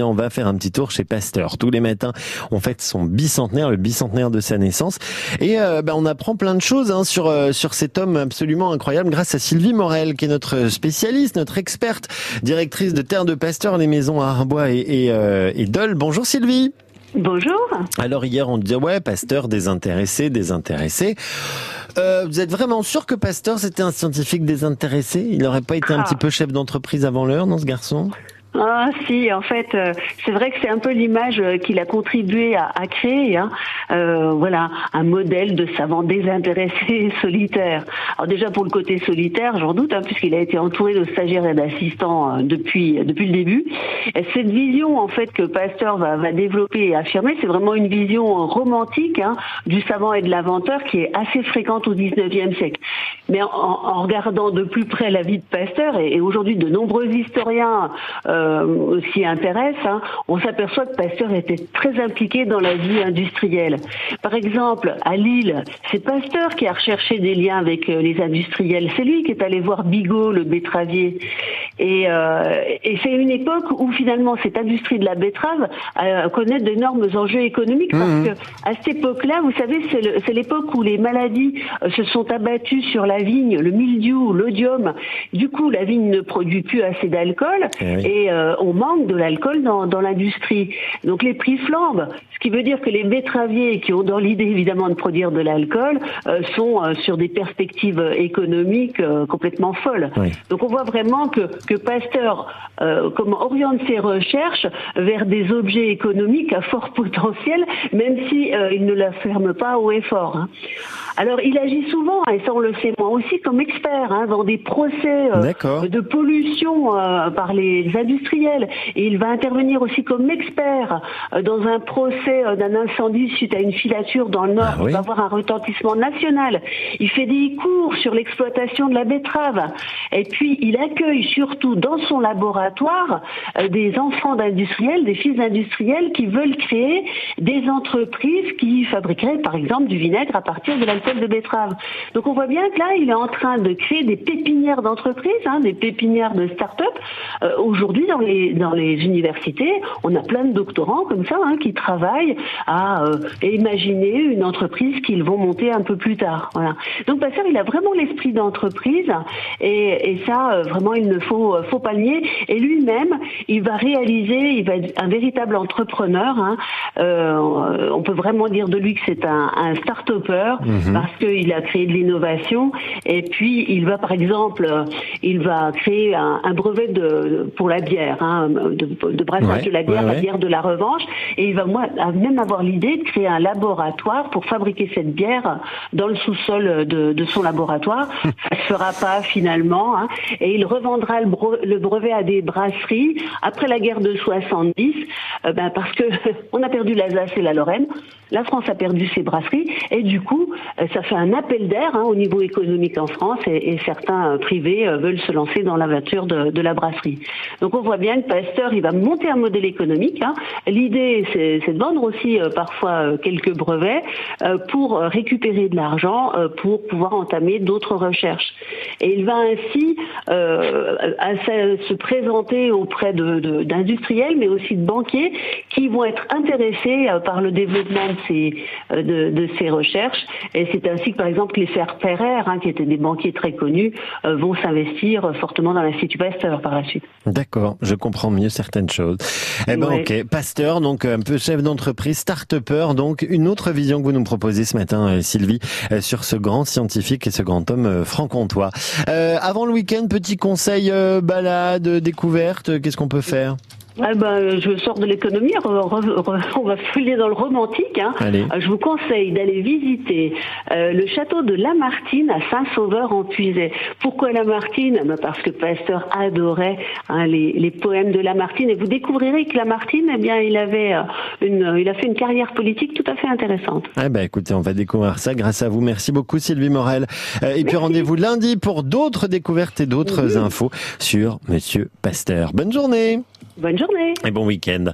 On va faire un petit tour chez Pasteur. Tous les matins, on fête son bicentenaire, le bicentenaire de sa naissance. Et euh, bah, on apprend plein de choses hein, sur, euh, sur cet homme absolument incroyable grâce à Sylvie Morel, qui est notre spécialiste, notre experte, directrice de Terre de Pasteur, les maisons à Arbois et, et, euh, et Dole. Bonjour Sylvie Bonjour. Alors hier, on disait, ouais, Pasteur désintéressé, désintéressé. Euh, vous êtes vraiment sûr que Pasteur, c'était un scientifique désintéressé Il n'aurait pas été un Ah. petit peu chef d'entreprise avant l'heure, non, ce garçon? Ah si, en fait, euh, c'est vrai que c'est un peu l'image euh, qu'il a contribué à, à créer. Hein. Euh, voilà, un modèle de savant désintéressé et solitaire. Alors déjà pour le côté solitaire, j'en doute, hein, puisqu'il a été entouré de stagiaires et d'assistants euh, depuis depuis le début. Et cette vision en fait que Pasteur va, va développer et affirmer, c'est vraiment une vision romantique hein, du savant et de l'inventeur qui est assez fréquente au 19e siècle. Mais en, en regardant de plus près la vie de Pasteur, et, et aujourd'hui de nombreux historiens euh, s'y intéressent, hein, on s'aperçoit que Pasteur était très impliqué dans la vie industrielle. Par exemple, à Lille, c'est Pasteur qui a recherché des liens avec euh, les industriels. C'est lui qui est allé voir Bigot, le betteravier. Et, euh, et c'est une époque où finalement cette industrie de la betterave euh, connaît d'énormes enjeux économiques parce que à cette époque-là, vous savez, c'est l'époque où les maladies euh, se sont abattues sur la vigne, le mildiou, l'odium. Du coup, la vigne ne produit plus assez d'alcool Eh oui. et euh, on manque de l'alcool dans, dans l'industrie. Donc les prix flambent, ce qui veut dire que les betteraviers qui ont dans l'idée évidemment de produire de l'alcool euh, sont euh, sur des perspectives économiques euh, complètement folles. Oui. Donc on voit vraiment que, que Pasteur euh, comment oriente ses recherches vers des objets économiques à fort potentiel, même si euh, il ne la ferme pas haut et fort. hein. Alors il agit souvent, et ça on le sait moi aussi, comme expert hein, dans des procès euh, de pollution euh, par les industriels. Et il va intervenir aussi comme expert euh, dans un procès euh, d'un incendie suite à une filature dans le Nord Ah qui oui. va avoir un retentissement national. Il fait des cours sur l'exploitation de la betterave. Et puis il accueille surtout dans son laboratoire euh, des enfants d'industriels, des fils d'industriels qui veulent créer des entreprises qui fabriqueraient par exemple du vinaigre à partir de l'alcool de betterave. Donc on voit bien que là il est en train de créer des pépinières d'entreprises, hein, des pépinières de start-up. Euh, Aujourd'hui dans les universités, on a plein de doctorants comme ça hein, qui travaillent à euh, imaginer une entreprise qu'ils vont monter un peu plus tard. Donc Pasteur, il a vraiment l'esprit d'entreprise et, ça vraiment il ne faut euh, pas le nier. Et lui-même, il va réaliser, il va être un véritable entrepreneur. Hein. Euh, on peut vraiment dire de lui que c'est un, un start-upper parce qu'il a créé de l'innovation et puis il va par exemple, euh, il va créer un, un brevet de pour la bière, hein, de, de brassage Ouais, de la bière, ouais, la bière de la revanche, et il va même avoir l'idée de créer un laboratoire pour fabriquer cette bière dans le sous-sol de, de son laboratoire. Ça se fera pas finalement, hein, et il revendra le, le brevet à des brasseries après la guerre de 70, euh, ben parce que on a perdu l'Alsace et la Lorraine, la France a perdu ses brasseries, et du coup euh, ça fait un appel d'air hein, au niveau économique en France, et, certains euh, privés veulent se lancer dans l'aventure de, de la brasserie. Donc on voit bien que Pasteur, il va monter un modèle économique. hein. L'idée, c'est de vendre aussi parfois quelques brevets pour récupérer de l'argent pour pouvoir entamer d'autres recherches. Et il va ainsi à se se présenter auprès de- de- d'industriels, mais aussi de banquiers qui vont être intéressés euh, par le développement de ces, euh, de, de ces recherches. Et c'est ainsi que, par exemple, les Ferrer, hein, qui étaient des banquiers très connus, euh, vont s'investir fortement dans l'Institut Pasteur par la suite. D'accord, je comprends mieux certaines choses. Eh ben Ouais. ok, pasteur, donc un peu chef d'entreprise, start-upper, donc une autre vision que vous nous proposez ce matin, Sylvie, sur ce grand scientifique et ce grand homme franc-comtois. Euh, avant le week-end, petit conseil euh, balade, découverte, euh, qu'est-ce qu'on peut faire? Ah ben, je sors de l'économie, on va filer dans le romantique. Hein. Euh, Je vous conseille d'aller visiter euh, le château de Lamartine à Saint-Sauveur en Puisay. Pourquoi Lamartine? Ben, Parce que Pasteur adorait hein, les, les poèmes de Lamartine et vous découvrirez que Lamartine, eh bien, il avait euh, une, il a fait une carrière politique tout à fait intéressante. Eh ben écoutez, on va découvrir ça grâce à vous. Merci beaucoup Sylvie Morel. Euh, et puis rendez-vous lundi pour d'autres découvertes et d'autres infos sur Monsieur Pasteur. Bonne journée Bonne journée. et bon week-end.